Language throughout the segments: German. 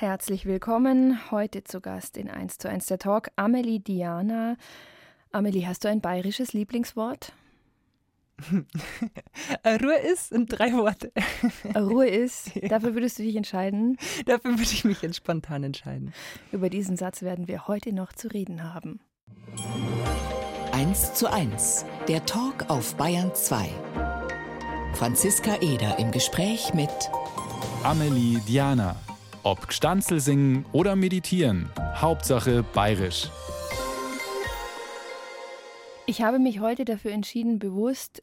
Herzlich willkommen. Heute zu Gast in 1 zu 1 der Talk Amelie Diana. Amelie, hast du ein bayerisches Lieblingswort? Ruhe ist in drei Worte. Ruhe ist, dafür würdest du dich entscheiden? Dafür würde ich mich jetzt spontan entscheiden. Über diesen Satz werden wir heute noch zu reden haben. 1 zu 1, der Talk auf Bayern 2. Franziska Eder im Gespräch mit Amelie Diana. Ob Gstanzel singen oder meditieren, Hauptsache bayerisch. Ich habe mich heute dafür entschieden, bewusst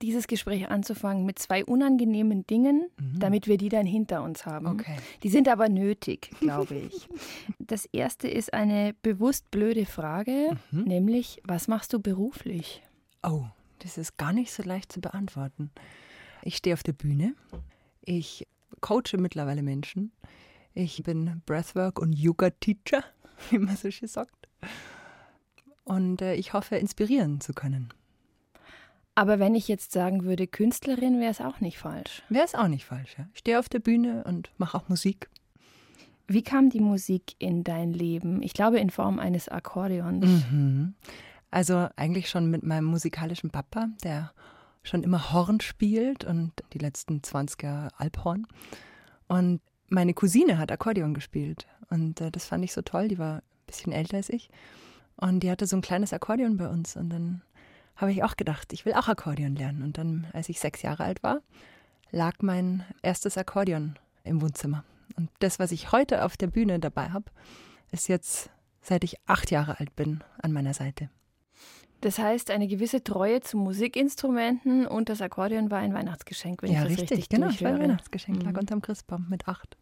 dieses Gespräch anzufangen mit zwei unangenehmen Dingen, mhm. damit wir die dann hinter uns haben. Okay. Die sind aber nötig, glaube ich. das erste ist eine bewusst blöde Frage, mhm. nämlich, was machst du beruflich? Oh, das ist gar nicht so leicht zu beantworten. Ich stehe auf der Bühne. Ich coache mittlerweile Menschen. Ich bin Breathwork- und Yoga-Teacher, wie man so schön sagt. Und äh, ich hoffe, inspirieren zu können. Aber wenn ich jetzt sagen würde, Künstlerin, wäre es auch nicht falsch. Wäre es auch nicht falsch, ja. Ich stehe auf der Bühne und mache auch Musik. Wie kam die Musik in dein Leben? Ich glaube in Form eines Akkordeons. Mhm. Also eigentlich schon mit meinem musikalischen Papa, der schon immer Horn spielt und die letzten 20 Jahre Alphorn. Und meine Cousine hat Akkordeon gespielt und äh, das fand ich so toll. Die war ein bisschen älter als ich und die hatte so ein kleines Akkordeon bei uns und dann habe ich auch gedacht, ich will auch Akkordeon lernen. Und dann, als ich sechs Jahre alt war, lag mein erstes Akkordeon im Wohnzimmer. Und das, was ich heute auf der Bühne dabei habe, ist jetzt, seit ich acht Jahre alt bin, an meiner Seite. Das heißt, eine gewisse Treue zu Musikinstrumenten und das Akkordeon war ein Weihnachtsgeschenk, wenn ja, ich das richtig, richtig genau, durchhöre. ein Weihnachtsgeschenk mhm. lag unterm Christbaum mit acht.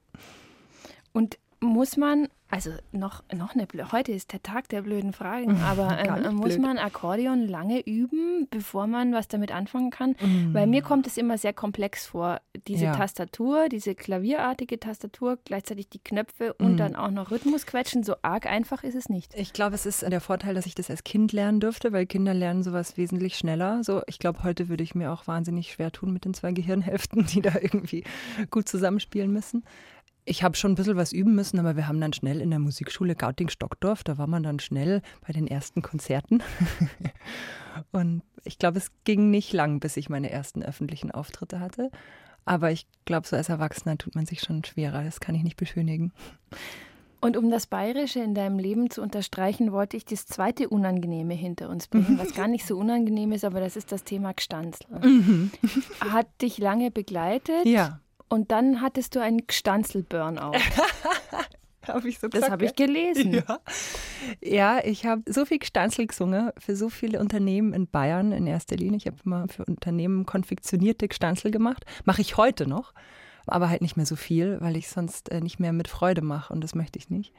Und muss man, also noch, noch eine, heute ist der Tag der blöden Fragen, aber ähm, muss blöd. man Akkordeon lange üben, bevor man was damit anfangen kann? Mm. Weil mir kommt es immer sehr komplex vor, diese ja. Tastatur, diese klavierartige Tastatur, gleichzeitig die Knöpfe und mm. dann auch noch Rhythmus quetschen, so arg einfach ist es nicht. Ich glaube, es ist der Vorteil, dass ich das als Kind lernen durfte, weil Kinder lernen sowas wesentlich schneller. So, ich glaube, heute würde ich mir auch wahnsinnig schwer tun mit den zwei Gehirnhälften, die da irgendwie gut zusammenspielen müssen. Ich habe schon ein bisschen was üben müssen, aber wir haben dann schnell in der Musikschule Gauting-Stockdorf, da war man dann schnell bei den ersten Konzerten. und ich glaube, es ging nicht lang, bis ich meine ersten öffentlichen Auftritte hatte. Aber ich glaube, so als Erwachsener tut man sich schon schwerer, das kann ich nicht beschönigen. Und um das Bayerische in deinem Leben zu unterstreichen, wollte ich das zweite Unangenehme hinter uns bringen, was gar nicht so unangenehm ist, aber das ist das Thema Gstanzl. Mhm. Hat dich lange begleitet? Ja. Und dann hattest du einen Gstanzel-Burnout. hab ich so das habe ich gelesen. Ja, ja ich habe so viel Gstanzel gesungen für so viele Unternehmen in Bayern in erster Linie. Ich habe immer für Unternehmen konfektionierte Gstanzel gemacht. Mache ich heute noch, aber halt nicht mehr so viel, weil ich sonst äh, nicht mehr mit Freude mache und das möchte ich nicht.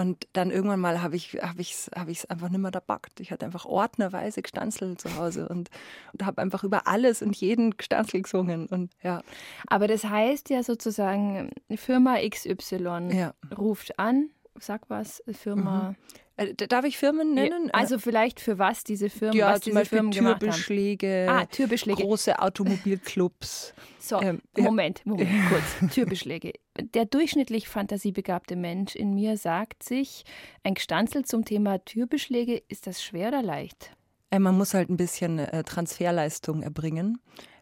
Und dann irgendwann mal habe ich es hab ich's, hab ich's einfach nicht mehr da backt. Ich hatte einfach ordnerweise gestanzelt zu Hause und, und habe einfach über alles und jeden gestanzelt gesungen. Und, ja. Aber das heißt ja sozusagen, Firma XY ja. ruft an, sag was, Firma. Mhm. Äh, darf ich Firmen nennen? Ja, also vielleicht für was diese Firmen, ja, was diese Beispiel Firmen Türbeschläge, ah, Türbeschläge, große Automobilclubs. So, ähm, Moment, Moment, kurz. Türbeschläge. Der durchschnittlich fantasiebegabte Mensch in mir sagt sich, ein Gestanzel zum Thema Türbeschläge, ist das schwer oder leicht? Äh, man muss halt ein bisschen äh, Transferleistung erbringen.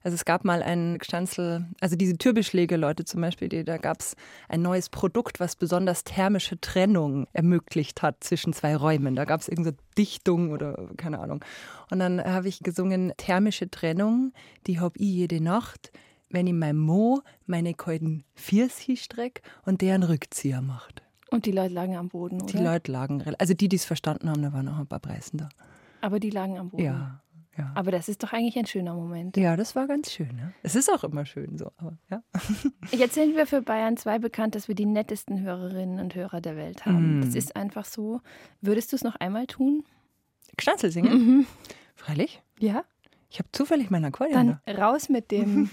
Also es gab mal ein Stanzel, also diese Türbeschläge, Leute zum Beispiel, die, da gab es ein neues Produkt, was besonders thermische Trennung ermöglicht hat zwischen zwei Räumen. Da gab es irgendeine Dichtung oder keine Ahnung. Und dann habe ich gesungen, thermische Trennung, die hab ich jede Nacht, wenn ich mein Mo meine kalten Viersi streck und deren Rückzieher macht. Und die Leute lagen am Boden, oder? Die Leute lagen, also die, die es verstanden haben, da waren auch ein paar Preisen da. Aber die lagen am Boden? Ja. Ja. Aber das ist doch eigentlich ein schöner Moment. Ja, das war ganz schön. Ne? Es ist auch immer schön so. Aber, ja. Jetzt sind wir für Bayern 2 bekannt, dass wir die nettesten Hörerinnen und Hörer der Welt haben. Mm. Das ist einfach so. Würdest du es noch einmal tun? Gstanzel singen? Mhm. Freilich? Ja. Ich habe zufällig mein Aquarium. Dann raus mit dem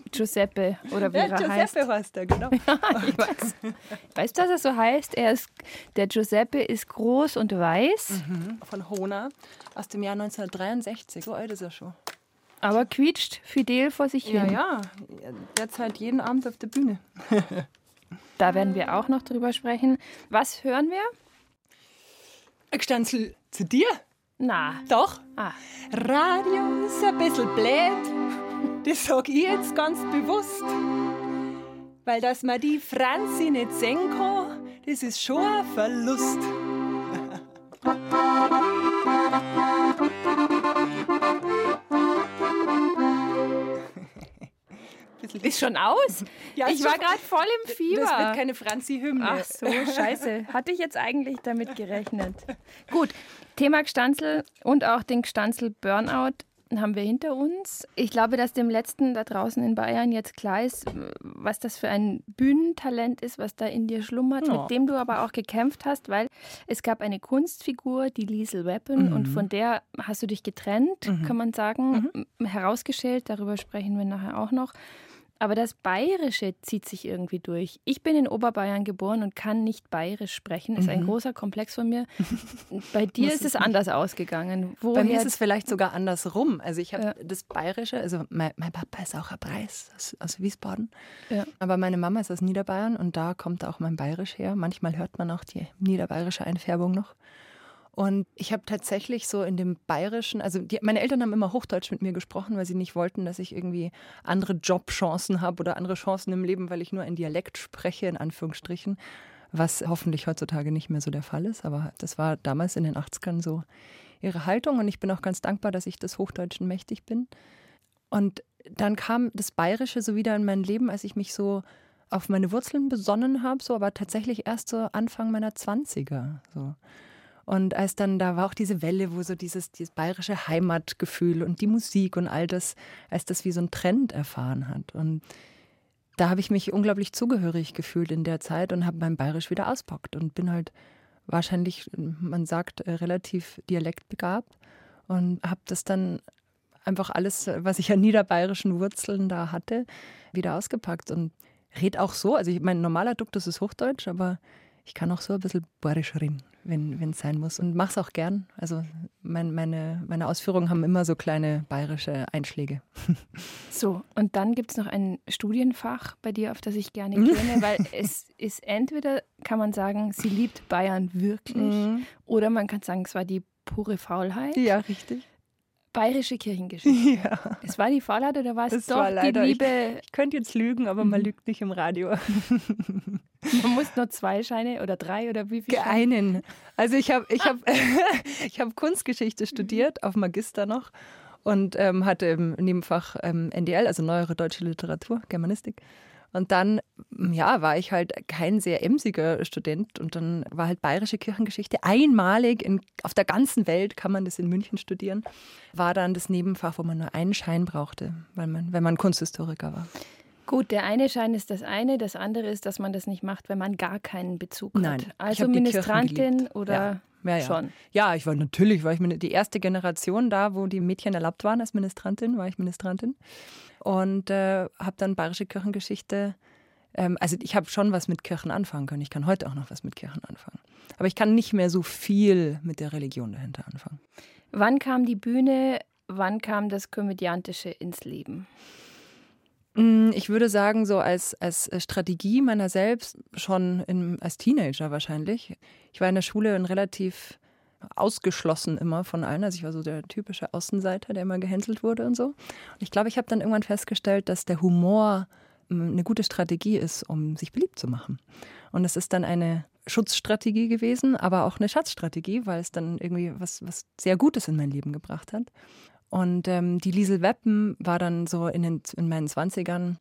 Giuseppe oder wie ja, er Giuseppe heißt. Giuseppe heißt er, genau. ja, ich weiß. Weißt du, was er so heißt? Er ist, der Giuseppe ist groß und weiß. Mhm. Von Hona aus dem Jahr 1963. So alt ist er schon. Aber quietscht fidel vor sich ja, hin. Ja, ja. Derzeit jeden Abend auf der Bühne. Da werden wir auch noch drüber sprechen. Was hören wir? Gestanzel zu dir? Na. Doch. Ah. Radio ist ein bisschen blöd. Das sag ich jetzt ganz bewusst. Weil dass man die Franzi nicht sehen kann, das ist schon ein Verlust. Ist schon aus? Ja, ich war gerade voll im Fieber. Das wird keine Franzi-Hymne. Ach so, scheiße. Hatte ich jetzt eigentlich damit gerechnet. Gut, Thema Gstanzel und auch den Gstanzel Burnout haben wir hinter uns. Ich glaube, dass dem Letzten da draußen in Bayern jetzt klar ist, was das für ein Bühnentalent ist, was da in dir schlummert, oh. mit dem du aber auch gekämpft hast, weil es gab eine Kunstfigur, die Liesel Weapon, mhm. und von der hast du dich getrennt, mhm. kann man sagen, mhm. herausgestellt. Darüber sprechen wir nachher auch noch. Aber das Bayerische zieht sich irgendwie durch. Ich bin in Oberbayern geboren und kann nicht bayerisch sprechen. Ist ein mhm. großer Komplex von mir. Bei dir ist es anders ausgegangen. Woher? Bei mir ist es vielleicht sogar andersrum. Also ich habe ja. das Bayerische, also mein, mein, Papa ist auch ein Preis aus, aus Wiesbaden. Ja. Aber meine Mama ist aus Niederbayern und da kommt auch mein Bayerisch her. Manchmal hört man auch die niederbayerische Einfärbung noch. Und ich habe tatsächlich so in dem Bayerischen, also die, meine Eltern haben immer Hochdeutsch mit mir gesprochen, weil sie nicht wollten, dass ich irgendwie andere Jobchancen habe oder andere Chancen im Leben, weil ich nur ein Dialekt spreche, in Anführungsstrichen, was hoffentlich heutzutage nicht mehr so der Fall ist. Aber das war damals in den 80ern so ihre Haltung und ich bin auch ganz dankbar, dass ich des Hochdeutschen mächtig bin. Und dann kam das Bayerische so wieder in mein Leben, als ich mich so auf meine Wurzeln besonnen habe, so aber tatsächlich erst so Anfang meiner 20er. So. Und als dann, da war auch diese Welle, wo so dieses, dieses bayerische Heimatgefühl und die Musik und all das, als das wie so ein Trend erfahren hat. Und da habe ich mich unglaublich zugehörig gefühlt in der Zeit und habe mein Bayerisch wieder auspackt und bin halt wahrscheinlich, man sagt, äh, relativ dialektbegabt und habe das dann einfach alles, was ich an niederbayerischen Wurzeln da hatte, wieder ausgepackt und red auch so. Also ich, mein normaler Duktus ist Hochdeutsch, aber ich kann auch so ein bisschen bayerisch reden wenn es sein muss. Und mache es auch gern. Also mein, meine, meine Ausführungen haben immer so kleine bayerische Einschläge. So, und dann gibt es noch ein Studienfach bei dir, auf das ich gerne kenne, weil es ist entweder, kann man sagen, sie liebt Bayern wirklich, mhm. oder man kann sagen, es war die pure Faulheit. Ja, richtig. Bayerische Kirchengeschichte. Ja. Es war die Faulheit oder war es das doch war leider, die Liebe? Ich, ich könnte jetzt lügen, aber man mhm. lügt nicht im Radio. Man muss nur zwei Scheine oder drei oder wie viele? Einen. Also ich habe ich hab, ich hab Kunstgeschichte studiert, auf Magister noch und ähm, hatte im Nebenfach ähm, NDL, also Neuere Deutsche Literatur, Germanistik. Und dann, ja, war ich halt kein sehr emsiger Student und dann war halt bayerische Kirchengeschichte einmalig in, auf der ganzen Welt kann man das in München studieren. War dann das Nebenfach, wo man nur einen Schein brauchte, weil man, wenn man Kunsthistoriker war. Gut, der eine Schein ist das eine, das andere ist, dass man das nicht macht, wenn man gar keinen Bezug Nein, hat. Also Ministrantin oder ja. Ja, ja. schon? Ja, ich war natürlich, war ich die erste Generation da, wo die Mädchen erlaubt waren als Ministrantin, war ich Ministrantin. Und äh, habe dann bayerische Kirchengeschichte, ähm, also ich habe schon was mit Kirchen anfangen können. Ich kann heute auch noch was mit Kirchen anfangen. Aber ich kann nicht mehr so viel mit der Religion dahinter anfangen. Wann kam die Bühne, wann kam das Komödiantische ins Leben? Mm, ich würde sagen, so als, als Strategie meiner selbst schon in, als Teenager wahrscheinlich. Ich war in der Schule ein relativ ausgeschlossen immer von allen. Also ich war so der typische Außenseiter, der immer gehänselt wurde und so. Und ich glaube, ich habe dann irgendwann festgestellt, dass der Humor mm, eine gute Strategie ist, um sich beliebt zu machen. Und es ist dann eine Schutzstrategie gewesen, aber auch eine Schatzstrategie, weil es dann irgendwie was, was sehr Gutes in mein Leben gebracht hat. Und ähm, die Liesel Weppen war dann so in, den, in meinen Zwanzigern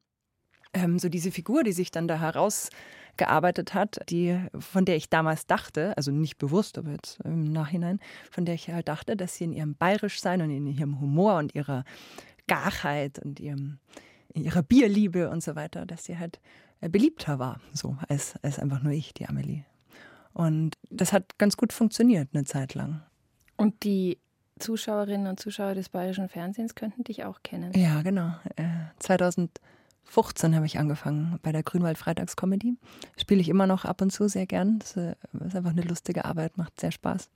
ähm, so diese Figur, die sich dann da herausgearbeitet hat, die, von der ich damals dachte, also nicht bewusst, aber jetzt im Nachhinein, von der ich halt dachte, dass sie in ihrem Bayerischsein und in ihrem Humor und ihrer Garheit und ihrem, ihrer Bierliebe und so weiter, dass sie halt äh, beliebter war, so als, als einfach nur ich, die Amelie. Und das hat ganz gut funktioniert eine Zeit lang. Und die Zuschauerinnen und Zuschauer des bayerischen Fernsehens könnten dich auch kennen. Ja, genau. 2015 äh, habe ich angefangen bei der Grünwald Freitagscomedy. Spiele ich immer noch ab und zu sehr gern. Das äh, ist einfach eine lustige Arbeit, macht sehr Spaß.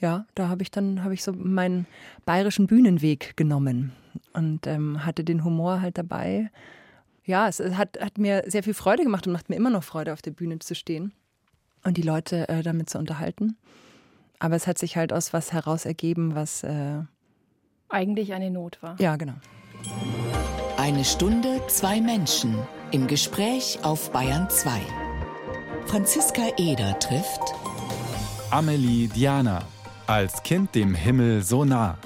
Ja, da habe ich dann habe ich so meinen bayerischen Bühnenweg genommen und ähm, hatte den Humor halt dabei. ja, es hat, hat mir sehr viel Freude gemacht und macht mir immer noch Freude, auf der Bühne zu stehen und die Leute äh, damit zu unterhalten. Aber es hat sich halt aus was heraus ergeben, was äh, eigentlich eine Not war. Ja, genau. Eine Stunde, zwei Menschen im Gespräch auf Bayern 2. Franziska Eder trifft Amelie Diana, als Kind dem Himmel so nah.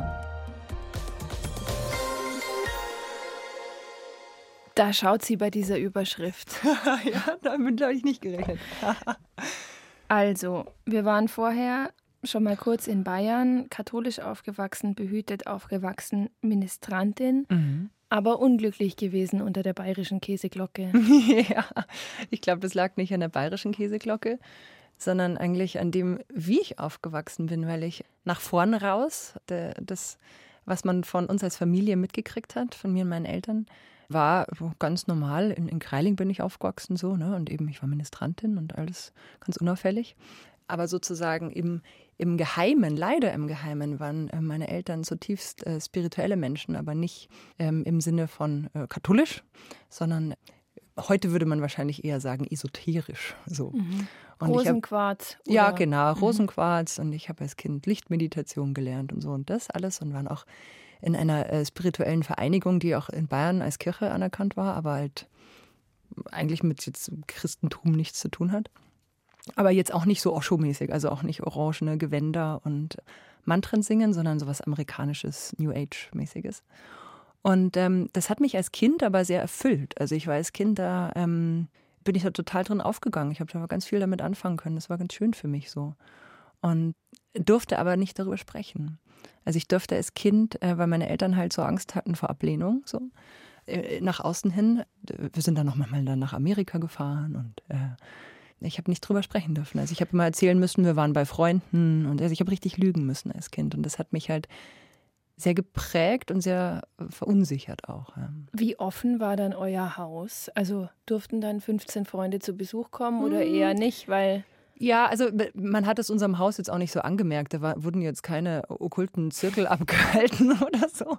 Da schaut sie bei dieser Überschrift. ja, damit habe ich nicht gerechnet. also, wir waren vorher schon mal kurz in Bayern, katholisch aufgewachsen, behütet aufgewachsen, Ministrantin, mhm. aber unglücklich gewesen unter der bayerischen Käseglocke. ja, ich glaube, das lag nicht an der bayerischen Käseglocke, sondern eigentlich an dem, wie ich aufgewachsen bin, weil ich nach vorn raus, das, was man von uns als Familie mitgekriegt hat, von mir und meinen Eltern, war ganz normal. In, in Kreiling bin ich aufgewachsen so, ne? Und eben, ich war Ministrantin und alles ganz unauffällig. Aber sozusagen im, im Geheimen, leider im Geheimen, waren äh, meine Eltern zutiefst äh, spirituelle Menschen, aber nicht ähm, im Sinne von äh, katholisch, sondern heute würde man wahrscheinlich eher sagen esoterisch. So. Mhm. Rosenquarz. Hab, ja, genau, mhm. Rosenquarz. Und ich habe als Kind Lichtmeditation gelernt und so und das alles und waren auch in einer äh, spirituellen Vereinigung, die auch in Bayern als Kirche anerkannt war, aber halt eigentlich mit jetzt Christentum nichts zu tun hat. Aber jetzt auch nicht so Osho-mäßig, also auch nicht orangene Gewänder und Mantren singen, sondern sowas amerikanisches, New Age-mäßiges. Und ähm, das hat mich als Kind aber sehr erfüllt. Also ich war als Kind da, ähm, bin ich da total drin aufgegangen. Ich habe da ganz viel damit anfangen können. Das war ganz schön für mich so. Und durfte aber nicht darüber sprechen. Also ich durfte als Kind, äh, weil meine Eltern halt so Angst hatten vor Ablehnung, so äh, nach außen hin. Wir sind dann noch mal nach Amerika gefahren und äh, ich habe nicht drüber sprechen dürfen. Also ich habe immer erzählen müssen, wir waren bei Freunden und also ich habe richtig lügen müssen als Kind und das hat mich halt sehr geprägt und sehr verunsichert auch. Wie offen war dann euer Haus? Also durften dann 15 Freunde zu Besuch kommen oder hm. eher nicht, weil ja, also man hat es unserem Haus jetzt auch nicht so angemerkt. Da war, wurden jetzt keine okkulten Zirkel abgehalten oder so.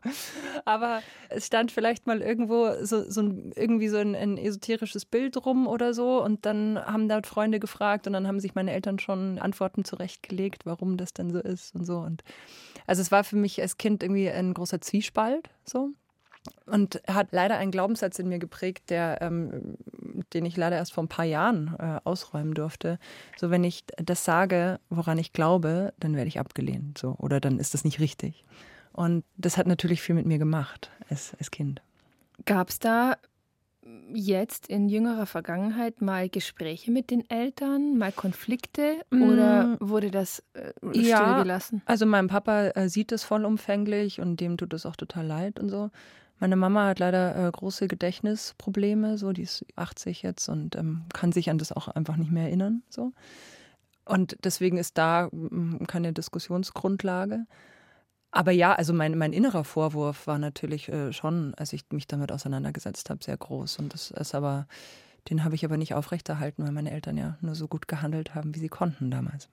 Aber es stand vielleicht mal irgendwo so, so ein, irgendwie so ein, ein, esoterisches Bild rum oder so. Und dann haben dort Freunde gefragt und dann haben sich meine Eltern schon Antworten zurechtgelegt, warum das denn so ist und so. Und also es war für mich als Kind irgendwie ein großer Zwiespalt so. Und er hat leider einen Glaubenssatz in mir geprägt, der, ähm, den ich leider erst vor ein paar Jahren äh, ausräumen durfte. So, wenn ich das sage, woran ich glaube, dann werde ich abgelehnt. So, oder dann ist das nicht richtig. Und das hat natürlich viel mit mir gemacht als, als Kind. Gab es da jetzt in jüngerer Vergangenheit mal Gespräche mit den Eltern, mal Konflikte oder mm. wurde das äh, ja, gelassen? Also mein Papa äh, sieht es vollumfänglich und dem tut es auch total leid und so. Meine Mama hat leider äh, große Gedächtnisprobleme, so die ist 80 jetzt und ähm, kann sich an das auch einfach nicht mehr erinnern. So. Und deswegen ist da mm, keine Diskussionsgrundlage. Aber ja, also mein, mein innerer Vorwurf war natürlich äh, schon, als ich mich damit auseinandergesetzt habe, sehr groß. Und das ist aber, den habe ich aber nicht aufrechterhalten, weil meine Eltern ja nur so gut gehandelt haben, wie sie konnten damals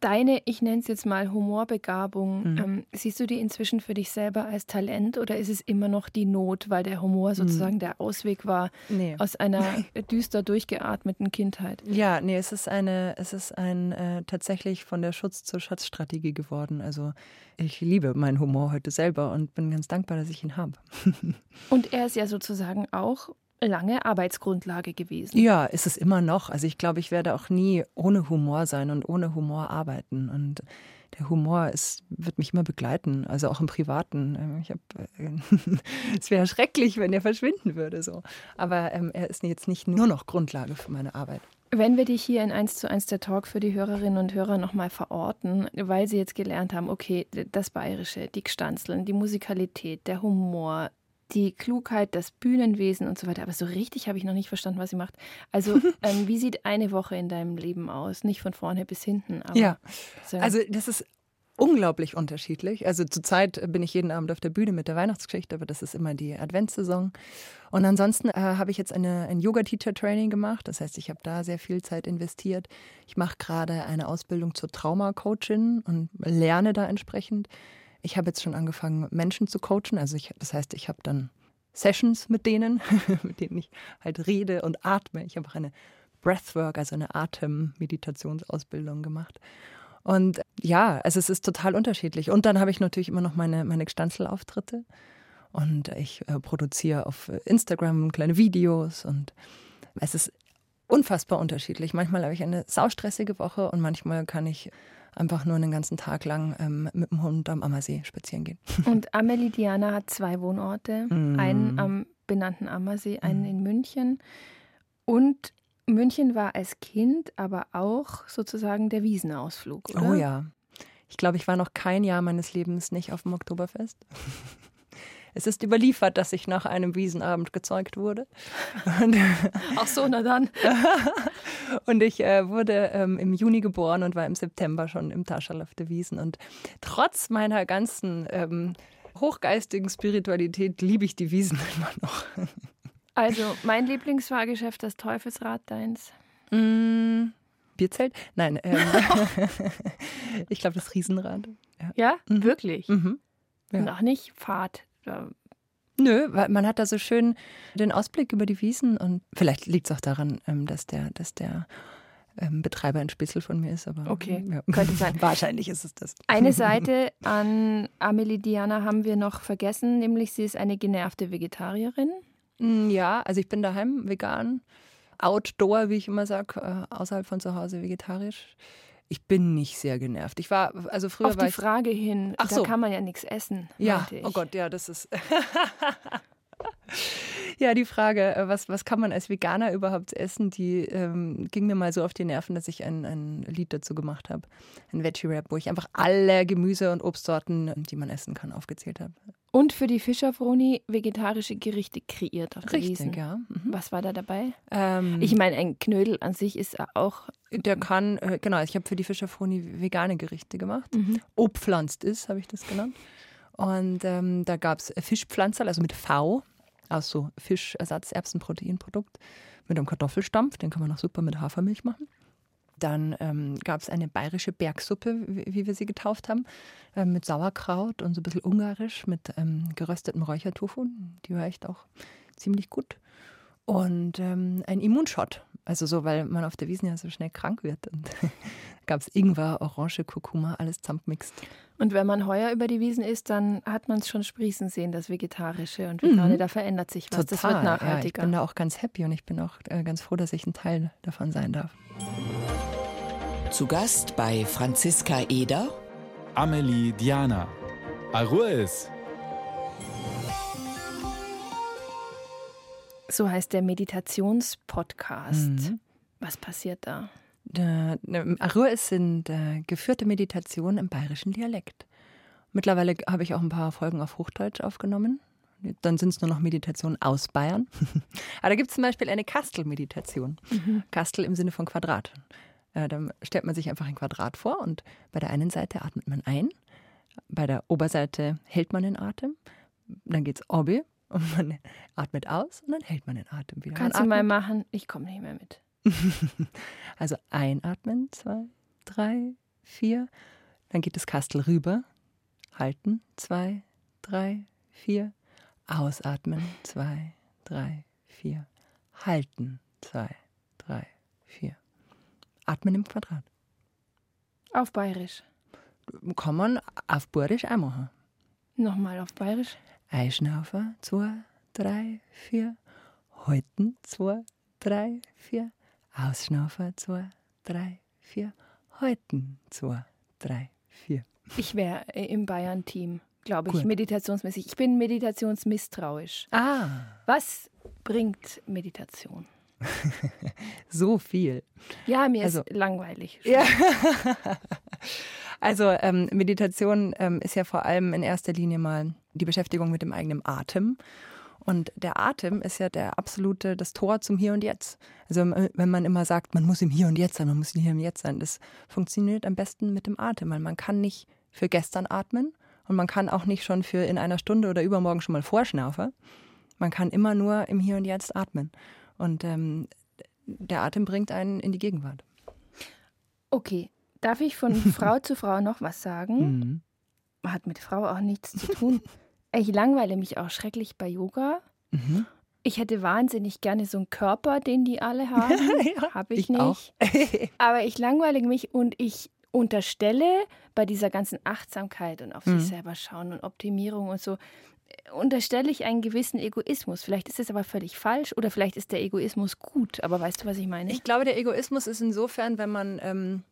deine, ich nenne es jetzt mal Humorbegabung, mhm. ähm, siehst du die inzwischen für dich selber als Talent oder ist es immer noch die Not, weil der Humor mhm. sozusagen mhm. der Ausweg war nee. aus einer düster durchgeatmeten Kindheit? Ja, nee, es ist eine, es ist ein äh, tatsächlich von der Schutz zur Schatzstrategie geworden. Also ich liebe meinen Humor heute selber und bin ganz dankbar, dass ich ihn habe. und er ist ja sozusagen auch lange Arbeitsgrundlage gewesen. Ja, ist es immer noch. Also ich glaube, ich werde auch nie ohne Humor sein und ohne Humor arbeiten. Und der Humor ist, wird mich immer begleiten, also auch im Privaten. Ich hab, es wäre schrecklich, wenn er verschwinden würde. So. Aber ähm, er ist jetzt nicht nur noch Grundlage für meine Arbeit. Wenn wir dich hier in 1 zu 1 der Talk für die Hörerinnen und Hörer nochmal verorten, weil sie jetzt gelernt haben, okay, das Bayerische, die Gstanzeln, die Musikalität, der Humor, die Klugheit, das Bühnenwesen und so weiter. Aber so richtig habe ich noch nicht verstanden, was sie macht. Also, ähm, wie sieht eine Woche in deinem Leben aus? Nicht von vorne bis hinten. ja, so. also das ist unglaublich unterschiedlich. Also zurzeit bin ich jeden Abend auf der Bühne mit der Weihnachtsgeschichte, aber das ist immer die Adventssaison. Und ansonsten äh, habe ich jetzt eine, ein Yoga-Teacher-Training gemacht. Das heißt, ich habe da sehr viel Zeit investiert. Ich mache gerade eine Ausbildung zur Trauma-Coachin und lerne da entsprechend. Ich habe jetzt schon angefangen, Menschen zu coachen. Also ich, das heißt, ich habe dann Sessions mit denen, mit denen ich halt rede und atme. Ich habe auch eine Breathwork, also eine Atemmeditationsausbildung gemacht. Und ja, also es ist total unterschiedlich. Und dann habe ich natürlich immer noch meine, meine Gstanzelauftritte. Und ich äh, produziere auf Instagram kleine Videos und es ist unfassbar unterschiedlich. Manchmal habe ich eine saustressige Woche und manchmal kann ich einfach nur einen ganzen Tag lang ähm, mit dem Hund am Ammersee spazieren gehen. Und Amelie Diana hat zwei Wohnorte. Mm. Einen am benannten Ammersee, einen mm. in München. Und München war als Kind aber auch sozusagen der Wiesenausflug, oder? Oh ja. Ich glaube, ich war noch kein Jahr meines Lebens nicht auf dem Oktoberfest. Es ist überliefert, dass ich nach einem Wiesenabend gezeugt wurde. Ach so, na dann. und ich äh, wurde ähm, im Juni geboren und war im September schon im Taschal auf der Wiesen. Und trotz meiner ganzen ähm, hochgeistigen Spiritualität liebe ich die Wiesen immer noch. Also, mein Lieblingsfahrgeschäft, das Teufelsrad deins. Mm, Bierzelt? Nein, ähm, ich glaube das Riesenrad. Ja, ja? Mhm. wirklich? Mhm. Ja. Und auch nicht Fahrt. Nö, weil man hat da so schön den Ausblick über die Wiesen und vielleicht liegt es auch daran, ähm, dass der, dass der ähm, Betreiber ein Spitzel von mir ist, aber okay, ja. könnte sein. Wahrscheinlich ist es das. Eine Seite an Amelie Diana haben wir noch vergessen, nämlich sie ist eine genervte Vegetarierin. Mm, ja, also ich bin daheim vegan, outdoor, wie ich immer sage, äh, außerhalb von zu Hause vegetarisch. Ich bin nicht sehr genervt. Ich war, also früher Auf war die Frage hin, Ach da so. kann man ja nichts essen. Ja, oh Gott, ja, das ist. ja, die Frage, äh, was, was kann man als Veganer überhaupt essen, die ähm, ging mir mal so auf die Nerven, dass ich ein, ein Lied dazu gemacht habe. Ein Veggie-Rap, wo ich einfach alle Gemüse- und Obstsorten, die man essen kann, aufgezählt habe. Und für die Fischerfroni vegetarische Gerichte kreiert auf Richtig, Wiesen. ja. Mhm. Was war da dabei? Ähm, ich meine, ein Knödel an sich ist auch. Der kann, äh, genau, ich habe für die Fischerfroni vegane Gerichte gemacht. Mhm. Obpflanzt ist, habe ich das genannt. Und ähm, da gab es Fischpflanzerl, also mit V, aus so Fischersatz, Erbsenproteinprodukt, mit einem Kartoffelstampf, den kann man auch super mit Hafermilch machen. Dann ähm, gab es eine bayerische Bergsuppe, wie, wie wir sie getauft haben, äh, mit Sauerkraut und so ein bisschen ungarisch mit ähm, geröstetem Räuchertofu. Die war echt auch ziemlich gut. Und ähm, ein Immunshot. Also so, weil man auf der Wiesn ja so schnell krank wird. Und gab es Ingwer, Orange, Kurkuma, alles zusammengemixt. Und wenn man heuer über die Wiesen isst, dann hat man es schon sprießen sehen, das Vegetarische und Vegane. Mhm. Da verändert sich was. Total. Das wird nachhaltiger. Ja, ich bin da auch ganz happy und ich bin auch äh, ganz froh, dass ich ein Teil davon sein darf. Zu Gast bei Franziska Eder. Amelie Diana. Arues. So heißt der Meditationspodcast. Mhm. Was passiert da? Äh, Arues sind äh, geführte Meditationen im bayerischen Dialekt. Mittlerweile habe ich auch ein paar Folgen auf Hochdeutsch aufgenommen. Dann sind es nur noch Meditationen aus Bayern. Aber da gibt es zum Beispiel eine Kastel-Meditation. Mhm. Kastel im Sinne von Quadrat. Äh, dann stellt man sich einfach ein Quadrat vor und bei der einen Seite atmet man ein, bei der Oberseite hält man den Atem, dann geht es obi und man atmet aus und dann hält man den Atem wieder. Kannst du mal machen? Ich komme nicht mehr mit. also einatmen, zwei, drei, vier. Dann geht das Kastel rüber. Halten, zwei, drei, vier. Ausatmen, zwei, drei, vier. Halten, zwei, drei, vier. Atmen im Quadrat. Auf Bayerisch. Kann man auf Bayerisch auch machen. Nochmal auf Bayerisch. Einschnaufen, zwei, drei, vier. Halten, zwei, drei, vier. Ausschnaufen, zwei, drei, vier. Halten, zwei, drei, vier. Ich wäre im Bayern-Team, glaube ich, Gut. meditationsmäßig. Ich bin meditationsmisstrauisch. Ah. Was bringt Meditation? so viel. Ja, mir also, ist langweilig. Ja. also ähm, Meditation ähm, ist ja vor allem in erster Linie mal die Beschäftigung mit dem eigenen Atem. Und der Atem ist ja der absolute, das Tor zum Hier und Jetzt. Also wenn man immer sagt, man muss im Hier und Jetzt sein, man muss im Hier und Jetzt sein, das funktioniert am besten mit dem Atem, weil man kann nicht für gestern atmen und man kann auch nicht schon für in einer Stunde oder übermorgen schon mal vorschnaufen. Man kann immer nur im Hier und Jetzt atmen. Und ähm, der Atem bringt einen in die Gegenwart. Okay, darf ich von Frau zu Frau noch was sagen? Mhm. Hat mit Frau auch nichts zu tun. Ich langweile mich auch schrecklich bei Yoga. Mhm. Ich hätte wahnsinnig gerne so einen Körper, den die alle haben. ja, Habe ich, ich, nicht. Aber ich langweile mich und ich unterstelle bei dieser ganzen Achtsamkeit und auf mhm. sich selber schauen und Optimierung und so, unterstelle ich einen gewissen Egoismus. Vielleicht ist es aber völlig falsch oder vielleicht ist der Egoismus gut. Aber weißt du, was ich meine? Ich glaube, der Egoismus ist insofern, wenn man. Ähm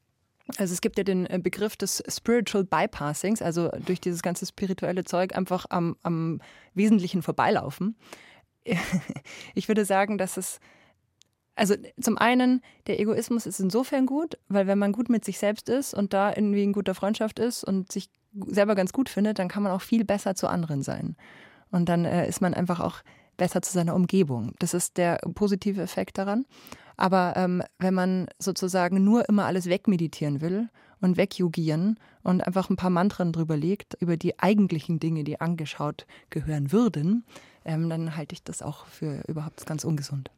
also es gibt ja den äh, Begriff des Spiritual Bypassings, also durch dieses ganze spirituelle Zeug einfach am, am Wesentlichen vorbeilaufen. Ich würde sagen, dass es also zum einen, der Egoismus ist insofern gut, weil wenn man gut mit sich selbst ist und da irgendwie in guter Freundschaft ist und sich selber ganz gut findet, dann kann man auch viel besser zu anderen sein. Und dann äh, ist man einfach auch besser zu seiner Umgebung. Das ist der positive Effekt daran. Aber ähm, wenn man sozusagen nur immer alles wegmeditieren will und wegjugieren und einfach ein paar Mantren drüber legt, über die eigentlichen Dinge, die angeschaut gehören würden, ähm, dann halte ich das auch für überhaupt ganz ungesund.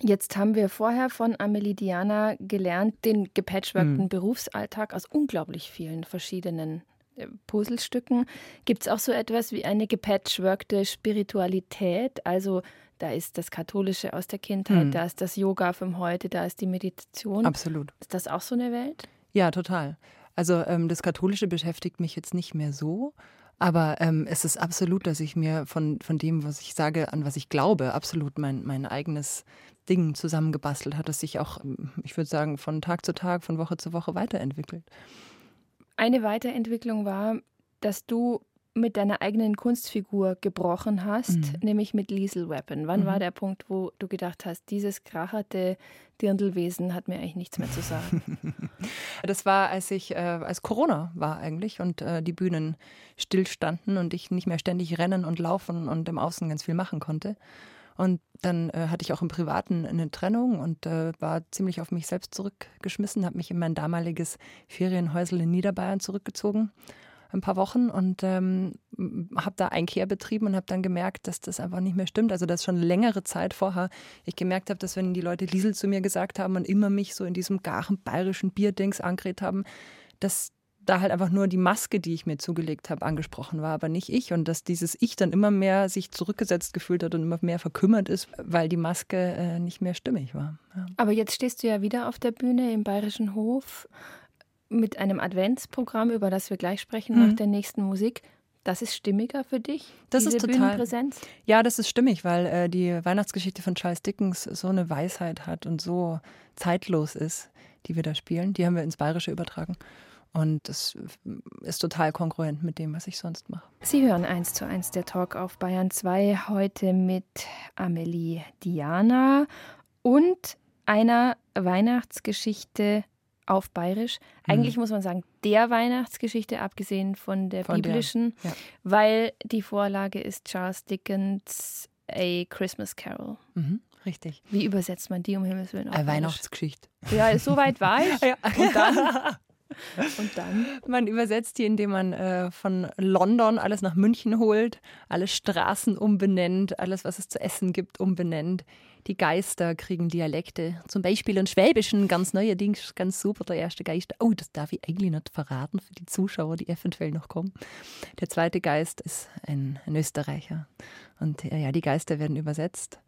Jetzt haben wir vorher von Amelie Diana gelernt, den gepatchworkten mhm. Berufsalltag aus unglaublich vielen verschiedenen Puzzlestücken. Gibt es auch so etwas wie eine gepatchworkte Spiritualität? Also da ist das Katholische aus der Kindheit, mhm. da ist das Yoga vom Heute, da ist die Meditation. Absolut. Ist das auch so eine Welt? Ja, total. Also ähm, das Katholische beschäftigt mich jetzt nicht mehr so. Aber ähm, es ist absolut, dass ich mir von, von dem, was ich sage, an was ich glaube, absolut mein, mein eigenes Ding zusammengebastelt hat, das sich auch, ich würde sagen, von Tag zu Tag, von Woche zu Woche weiterentwickelt. Eine Weiterentwicklung war, dass du mit deiner eigenen Kunstfigur gebrochen hast, mhm. nämlich mit Liesel Weapon. Wann mhm. war der Punkt, wo du gedacht hast, dieses kracherte Dirndlwesen hat mir eigentlich nichts mehr zu sagen? das war, als ich, äh, als Corona war eigentlich und äh, die Bühnen stillstanden und ich nicht mehr ständig rennen und laufen und im Außen ganz viel machen konnte. Und dann äh, hatte ich auch im Privaten eine Trennung und äh, war ziemlich auf mich selbst zurückgeschmissen, habe mich in mein damaliges Ferienhäusel in Niederbayern zurückgezogen ein paar Wochen und ähm, habe da Einkehr betrieben und habe dann gemerkt, dass das einfach nicht mehr stimmt. Also dass schon längere Zeit vorher ich gemerkt habe, dass wenn die Leute Liesel zu mir gesagt haben und immer mich so in diesem garen bayerischen Bierdings angeredet haben, dass da halt einfach nur die Maske, die ich mir zugelegt habe, angesprochen war, aber nicht ich. Und dass dieses Ich dann immer mehr sich zurückgesetzt gefühlt hat und immer mehr verkümmert ist, weil die Maske äh, nicht mehr stimmig war. Ja. Aber jetzt stehst du ja wieder auf der Bühne im Bayerischen Hof mit einem Adventsprogramm, über das wir gleich sprechen, mhm. nach der nächsten Musik. Das ist stimmiger für dich? Das ist total. Ja, das ist stimmig, weil äh, die Weihnachtsgeschichte von Charles Dickens so eine Weisheit hat und so zeitlos ist, die wir da spielen. Die haben wir ins Bayerische übertragen. Und das ist total kongruent mit dem, was ich sonst mache. Sie hören eins zu eins der Talk auf Bayern 2 heute mit Amelie Diana und einer Weihnachtsgeschichte auf Bayerisch. Eigentlich mhm. muss man sagen, der Weihnachtsgeschichte, abgesehen von der von biblischen, der, ja. weil die Vorlage ist Charles Dickens A Christmas Carol. Mhm, richtig. Wie übersetzt man die um Himmels Willen? Eine Weihnachtsgeschichte. Ja, so weit war ich. ja. Und dann Und dann? Man übersetzt die, indem man äh, von London alles nach München holt, alle Straßen umbenennt, alles, was es zu essen gibt, umbenennt. Die Geister kriegen Dialekte. Zum Beispiel in Schwäbischen, ganz neuerdings, ganz super, der erste Geist. Oh, das darf ich eigentlich nicht verraten für die Zuschauer, die eventuell noch kommen. Der zweite Geist ist ein, ein Österreicher. Und äh, ja, die Geister werden übersetzt.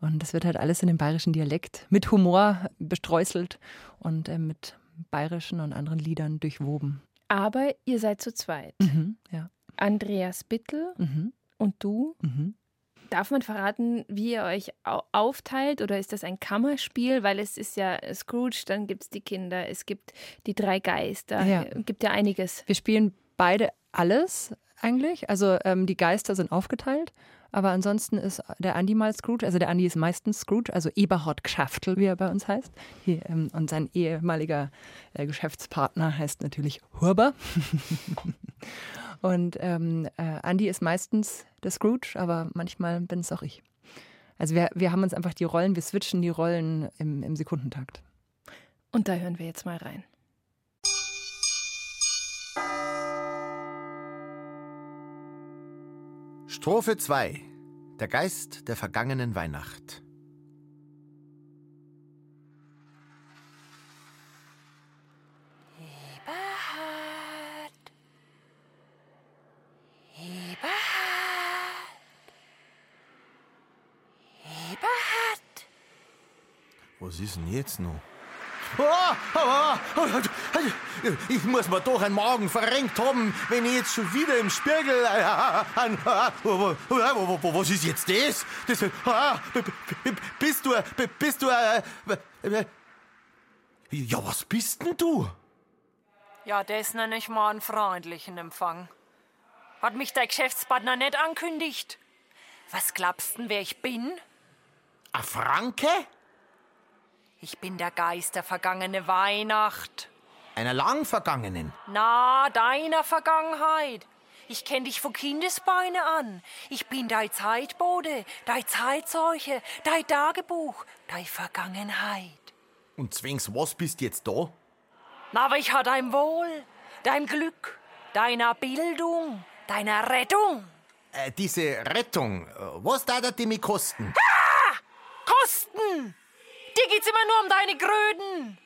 Und das wird halt alles in dem bayerischen Dialekt mit Humor bestreuselt und äh, mit bayerischen und anderen Liedern durchwoben. Aber ihr seid zu zweit. Mhm, ja. Andreas Bittel mhm. und du. Mhm. Darf man verraten, wie ihr euch aufteilt oder ist das ein Kammerspiel? Weil es ist ja Scrooge, dann gibt es die Kinder, es gibt die drei Geister, ja. es gibt ja einiges. Wir spielen beide alles eigentlich. Also ähm, die Geister sind aufgeteilt. Aber ansonsten ist der Andi mal Scrooge. Also der Andi ist meistens Scrooge, also Eberhard Geschäftel, wie er bei uns heißt. Hier, ähm, und sein ehemaliger äh, Geschäftspartner heißt natürlich Hurber. und ähm, äh, Andi ist meistens der Scrooge, aber manchmal bin es auch ich. Also wir, wir haben uns einfach die Rollen, wir switchen die Rollen im, im Sekundentakt. Und da hören wir jetzt mal rein. Strophe 2 Der Geist der vergangenen Weihnacht Eberhard. Eberhard. Eberhard. Was ist denn jetzt noch? Oh, oh, oh, oh ich muss mir doch einen Magen verrenkt haben, wenn ich jetzt schon wieder im Spiegel. Was ist jetzt das? das bist du. Bist du. Ja, was bist denn du? Ja, das nenne ich mal einen freundlichen Empfang. Hat mich der Geschäftspartner nicht ankündigt. Was glaubst du, wer ich bin? A Franke? Ich bin der Geist der vergangenen Weihnacht. Einer lang vergangenen? Na, deiner Vergangenheit. Ich kenn dich von Kindesbeine an. Ich bin dein Zeitbode, dein Zeitzeuge, dein Tagebuch, dein Vergangenheit. Und zwings was bist jetzt da? Na, aber ich ha dein Wohl, dein Glück, deiner Bildung, deiner Rettung. Äh, diese Rettung, was da die mich kosten? Ha! Kosten! Dir geht's immer nur um deine Gröden.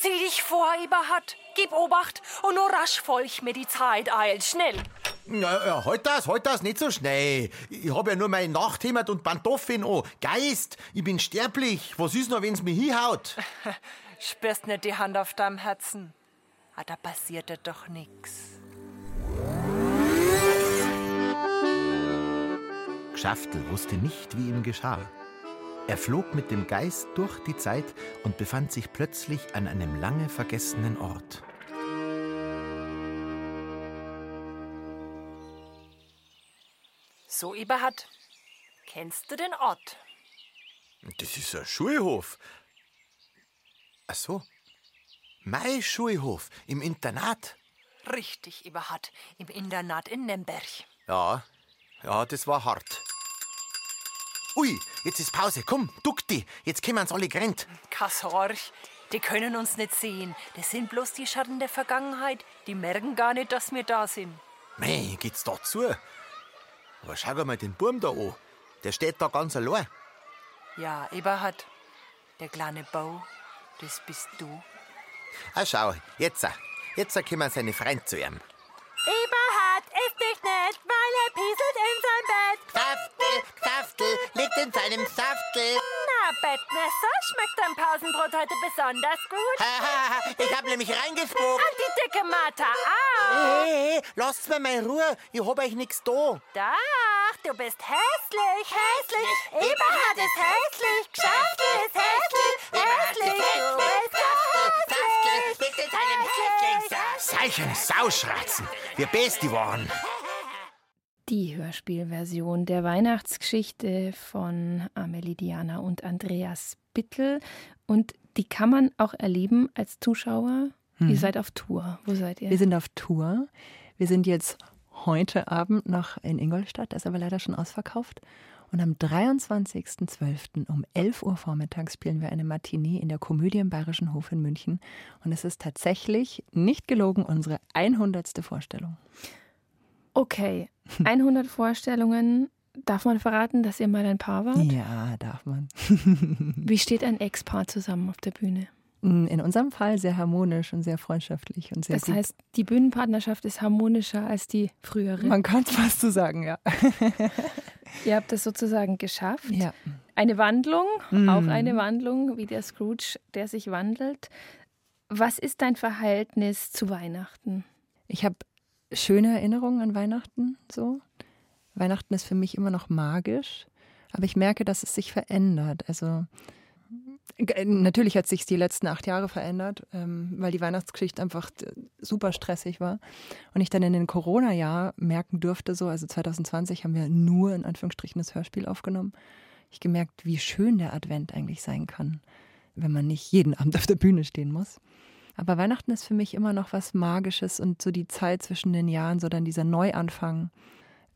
Sieh dich vor, Eberhard. Gib Obacht und nur rasch folg mir die Zeit eilt. Schnell. Ja, ja, halt das, halt das, nicht so schnell. Ich hab ja nur mein Nachthemd und Pantoffeln an. Geist, ich bin sterblich. Was ist noch, wenn's mir hinhaut? Spürst nicht die Hand auf deinem Herzen. Ah, da passiert doch nix. Geschaftel wusste nicht, wie ihm geschah. Er flog mit dem Geist durch die Zeit und befand sich plötzlich an einem lange vergessenen Ort. So, Eberhard, kennst du den Ort? Das ist ein Schulhof. Ach so. Mein Schulhof im Internat. Richtig, Eberhard, im Internat in Nemberg. Ja, ja, das war hart. Ui, jetzt ist Pause. Komm, duck die. Jetzt kommen uns alle gerannt. Kassorch, die können uns nicht sehen. Das sind bloß die Schatten der Vergangenheit. Die merken gar nicht, dass wir da sind. Mei, geht's da zu? Aber schau mal den Burm da an. Der steht da ganz allein. Ja, Eberhard, der kleine Bau, das bist du. Ah, schau, jetzt, jetzt kommen seine Freunde zu ihm. In seinem Saftel. Na, Bettmesser, schmeckt dein Pausenbrot heute besonders gut? Haha, ich hab nämlich reingespuckt. Und die dicke Martha auch. Hey, hey, lasst mir mal in Ruhe, ich hab euch nix da. Doch, du bist hässlich, hässlich. Eberhard ist hässlich, Geschaftel ist hässlich, hässlich. Du bist Saftel, liegt in seinem. Zeichen Sauschratzen, wir Besti waren. Die Hörspielversion der Weihnachtsgeschichte von Amelie Diana und Andreas Bittel. Und die kann man auch erleben als Zuschauer. Ihr Mhm. seid auf Tour. Wo seid ihr? Wir sind auf Tour. Wir sind jetzt heute Abend noch in Ingolstadt, das ist aber leider schon ausverkauft. Und am 23.12. um 11 Uhr vormittags spielen wir eine Matinee in der Komödie im Bayerischen Hof in München. Und es ist tatsächlich, nicht gelogen, unsere 100. Vorstellung. Okay, 100 Vorstellungen. Darf man verraten, dass ihr mal ein Paar wart? Ja, darf man. Wie steht ein Ex-Paar zusammen auf der Bühne? In unserem Fall sehr harmonisch und sehr freundschaftlich und sehr Das gut. heißt, die Bühnenpartnerschaft ist harmonischer als die frühere. man kann es fast so sagen, ja. Ihr habt das sozusagen geschafft. ja. Eine Wandlung, Mm. auch eine Wandlung, wie der Scrooge, der sich wandelt. Was ist dein Verhältnis zu Weihnachten? Ich habe schöne Erinnerungen an Weihnachten. So. Weihnachten ist für mich immer noch magisch, aber ich merke, dass es sich verändert. Also natürlich hat sich die letzten acht Jahre verändert, ähm, weil die Weihnachtsgeschichte einfach äh, super stressig war. Und ich dann in den Corona-Jahr merken durfte, so, also 2020 haben wir nur in Anführungsstrichen das Hörspiel aufgenommen. Ich gemerkt, wie schön der Advent eigentlich sein kann, wenn man nicht jeden Abend auf der Bühne stehen muss. Aber Weihnachten ist für mich immer noch was Magisches und so die Zeit zwischen den Jahren, so dann dieser Neuanfang.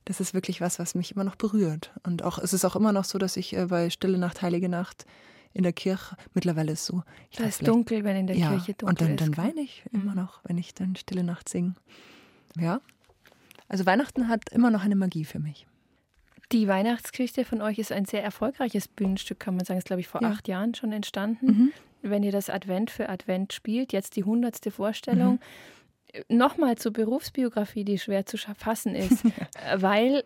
Das ist wirklich was, was mich immer noch berührt. Und auch, es ist auch immer noch so, dass ich äh, bei Stille Nacht, Heilige Nacht in der Kirche, mittlerweile ist so. Ich Da ist dunkel, wenn in der ja, Kirche dunkel und dann, ist. dann weine ich immer noch, wenn ich dann Stille Nacht singe. Ja. Also Weihnachten hat immer noch eine Magie für mich. Die Weihnachtsgeschichte von euch ist ein sehr erfolgreiches Bühnenstück, kann man sagen. Ist, glaube ich, vor Ja. acht Jahren schon entstanden. Mhm. Wenn ihr das Advent für Advent spielt, jetzt die hundertste Vorstellung. Nochmal zur Berufsbiografie, die schwer zu fassen ist, weil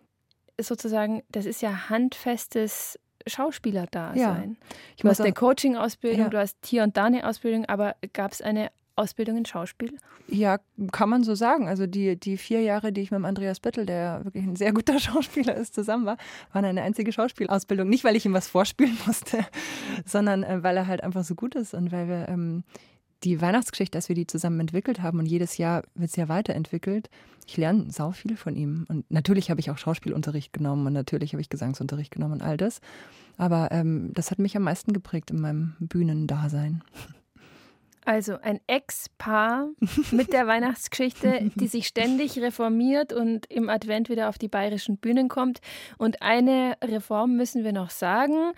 sozusagen, das ist ja handfestes Schauspieler da ja. sein. Du hast eine Coaching-Ausbildung, ja. du hast hier und da eine Ausbildung, aber gab es eine Ausbildung in Schauspiel? Ja, kann man so sagen. Also die, die vier Jahre, die ich mit Andreas Bittel, der wirklich ein sehr guter Schauspieler ist, zusammen war, waren eine einzige Schauspielausbildung. Nicht, weil ich ihm was vorspielen musste, sondern äh, weil er halt einfach so gut ist und weil wir ähm, die Weihnachtsgeschichte, dass wir die zusammen entwickelt haben und jedes Jahr wird es ja weiterentwickelt. Ich lerne sau viel von ihm. Und natürlich habe ich auch Schauspielunterricht genommen und natürlich habe ich Gesangsunterricht genommen und all das. Aber ähm, das hat mich am meisten geprägt in meinem Bühnendasein. Also ein Ex-Paar mit der Weihnachtsgeschichte, die sich ständig reformiert und im Advent wieder auf die bayerischen Bühnen kommt. Und eine Reform müssen wir noch sagen.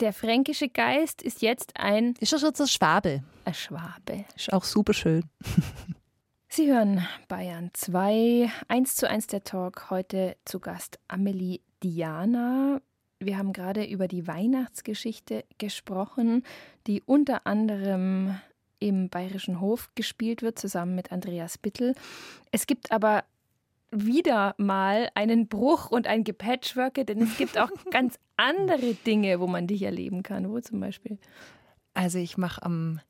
Der fränkische Geist ist jetzt ein. Ist schon so ein Schwabe. Ein Schwabe. Ist auch super schön. Sie hören Bayern 2, 1 zu 1 der Talk. Heute zu Gast Amelie Diana. Wir haben gerade über die Weihnachtsgeschichte gesprochen, die unter anderem im Bayerischen Hof gespielt wird, zusammen mit Andreas Bittel. Es gibt aber wieder mal einen Bruch und ein Gepatchworke, denn es gibt auch ganz andere Dinge, wo man dich erleben kann. Wo zum Beispiel? Also ich mache am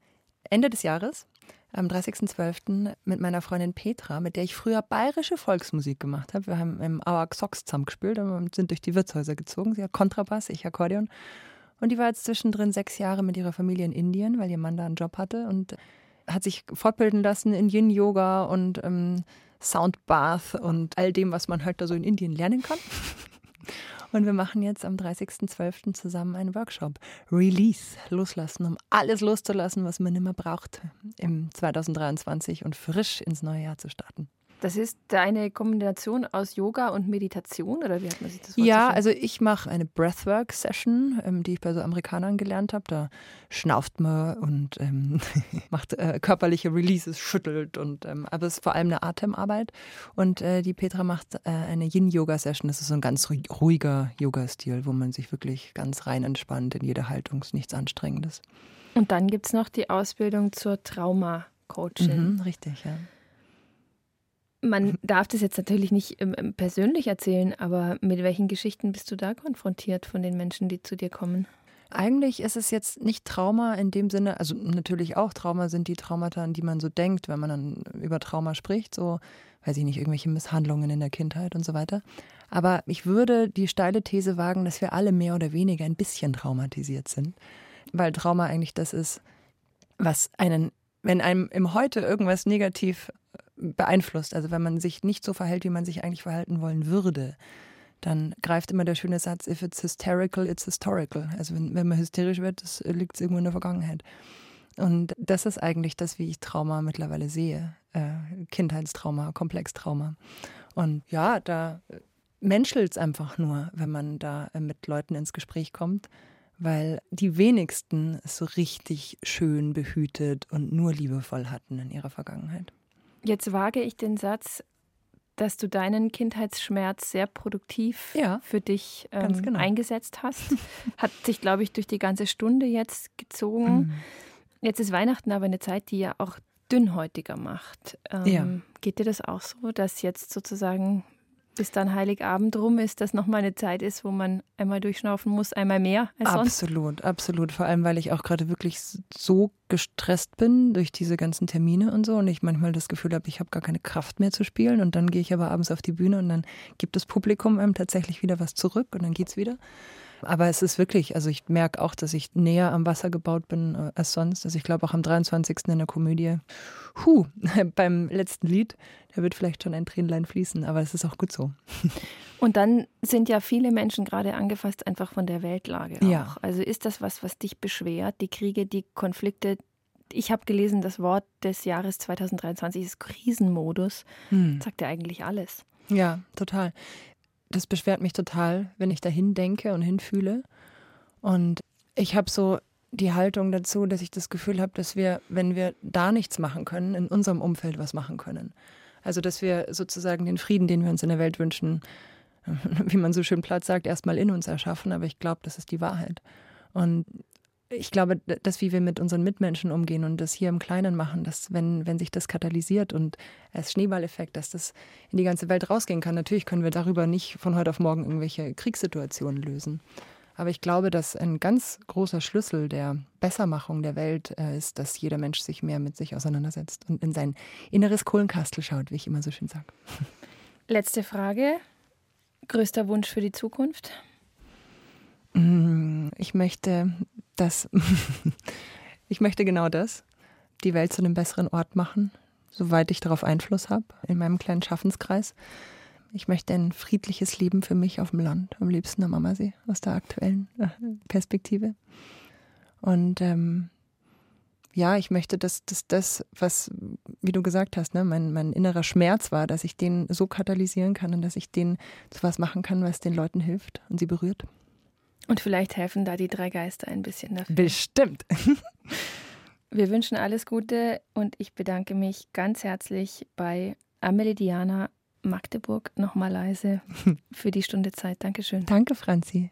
Ende des Jahres, am 30.12. mit meiner Freundin Petra, mit der ich früher bayerische Volksmusik gemacht habe. Wir haben im Auer Xox zusammengespielt und sind durch die Wirtshäuser gezogen. Sie hat Kontrabass, ich Akkordeon. Und die war jetzt zwischendrin sechs Jahre mit ihrer Familie in Indien, weil ihr Mann da einen Job hatte und hat sich fortbilden lassen in Yin-Yoga und ähm, Soundbath und all dem, was man halt da so in Indien lernen kann. Und wir machen jetzt am 30.12. zusammen einen Workshop. Release, loslassen, um alles loszulassen, was man immer braucht im 2023 und frisch ins neue Jahr zu starten. Das ist eine Kombination aus Yoga und Meditation oder wie hat man sich das vorgestellt? Ja, also ich mache eine Breathwork-Session, ähm, die ich bei so Amerikanern gelernt habe. Da schnauft man und ähm, macht äh, körperliche Releases, schüttelt und ähm, aber es ist vor allem eine Atemarbeit. Und äh, die Petra macht äh, eine Yin-Yoga-Session. Das ist so ein ganz ruhiger Yoga-Stil, wo man sich wirklich ganz rein entspannt in jeder Haltung, ist nichts Anstrengendes. Und dann gibt es noch die Ausbildung zur Trauma-Coaching. Mhm, richtig, ja. Man darf das jetzt natürlich nicht ähm, ähm, persönlich erzählen, aber mit welchen Geschichten bist du da konfrontiert von den Menschen, die zu dir kommen? Eigentlich ist es jetzt nicht Trauma in dem Sinne, also natürlich auch Trauma sind die Traumata, an die man so denkt, wenn man dann über Trauma spricht, so, weiß ich nicht, irgendwelche Misshandlungen in der Kindheit und so weiter. Aber ich würde die steile These wagen, dass wir alle mehr oder weniger ein bisschen traumatisiert sind, weil Trauma eigentlich das ist, was einen, wenn einem im Heute irgendwas negativ beeinflusst. Also wenn man sich nicht so verhält, wie man sich eigentlich verhalten wollen würde, dann greift immer der schöne Satz, if it's hysterical, it's historical. Also wenn, wenn man hysterisch wird, das liegt irgendwo in der Vergangenheit. Und das ist eigentlich das, wie ich Trauma mittlerweile sehe. Äh, Kindheitstrauma, Komplextrauma. Und ja, da menschelt es einfach nur, wenn man da äh, mit Leuten ins Gespräch kommt, weil die wenigsten es so richtig schön behütet und nur liebevoll hatten in ihrer Vergangenheit. Jetzt wage ich den Satz, dass du deinen Kindheitsschmerz sehr produktiv ja, für dich ähm, genau. eingesetzt hast. Hat sich, glaube ich, durch die ganze Stunde jetzt gezogen. Mhm. Jetzt ist Weihnachten aber eine Zeit, die ja auch dünnhäutiger macht. Ähm, ja. Geht dir das auch so, dass jetzt sozusagen bis dann Heiligabend rum ist, das nochmal eine Zeit ist, wo man einmal durchschnaufen muss, einmal mehr als sonst? Absolut, absolut. Vor allem, weil ich auch gerade wirklich so gestresst bin durch diese ganzen Termine und so und ich manchmal das Gefühl habe, ich habe gar keine Kraft mehr zu spielen und dann gehe ich aber abends auf die Bühne und dann gibt das Publikum einem tatsächlich wieder was zurück und dann geht's wieder. Aber es ist wirklich, also ich merke auch, dass ich näher am Wasser gebaut bin äh, als sonst. Also ich glaube auch am 23. in der Komödie, huh, beim letzten Lied, da wird vielleicht schon ein Tränlein fließen, aber es ist auch gut so. Und dann sind ja viele Menschen gerade angefasst einfach von der Weltlage auch. Ja. Also ist das was, was dich beschwert, die Kriege, die Konflikte? Ich habe gelesen, das Wort des Jahres 2023 ist Krisenmodus. Hm. Sagt ja eigentlich alles. Ja, total das beschwert mich total, wenn ich dahin denke und hinfühle. Und ich habe so die Haltung dazu, dass ich das Gefühl habe, dass wir, wenn wir da nichts machen können, in unserem Umfeld was machen können. Also, dass wir sozusagen den Frieden, den wir uns in der Welt wünschen, wie man so schön platt sagt, erstmal in uns erschaffen. Aber ich glaube, das ist die Wahrheit. Und ich glaube, dass wie wir mit unseren Mitmenschen umgehen und das hier im Kleinen machen, dass wenn, wenn sich das katalysiert und als Schneeballeffekt, dass das in die ganze Welt rausgehen kann. Natürlich können wir darüber nicht von heute auf morgen irgendwelche Kriegssituationen lösen. Aber ich glaube, dass ein ganz großer Schlüssel der Bessermachung der Welt äh, ist, dass jeder Mensch sich mehr mit sich auseinandersetzt und in sein inneres Kohlenkastel schaut, wie ich immer so schön sage. Letzte Frage. Größter Wunsch für die Zukunft? Mm, ich möchte das, ich möchte genau das, die Welt zu einem besseren Ort machen, soweit ich darauf Einfluss habe, in meinem kleinen Schaffenskreis. Ich möchte ein friedliches Leben für mich auf dem Land, am liebsten am Ammersee, aus der aktuellen äh, Perspektive. Und ähm, ja, ich möchte, dass, dass das, was, wie du gesagt hast, ne, mein, mein innerer Schmerz war, dass ich den so katalysieren kann und dass ich den zu was machen kann, was den Leuten hilft und sie berührt. Und vielleicht helfen da die drei Geister ein bisschen dafür. Bestimmt. Wir wünschen alles Gute und ich bedanke mich ganz herzlich bei Amelie Diana Magdeburg nochmal leise für die Stunde Zeit. Dankeschön. Danke, Franzi.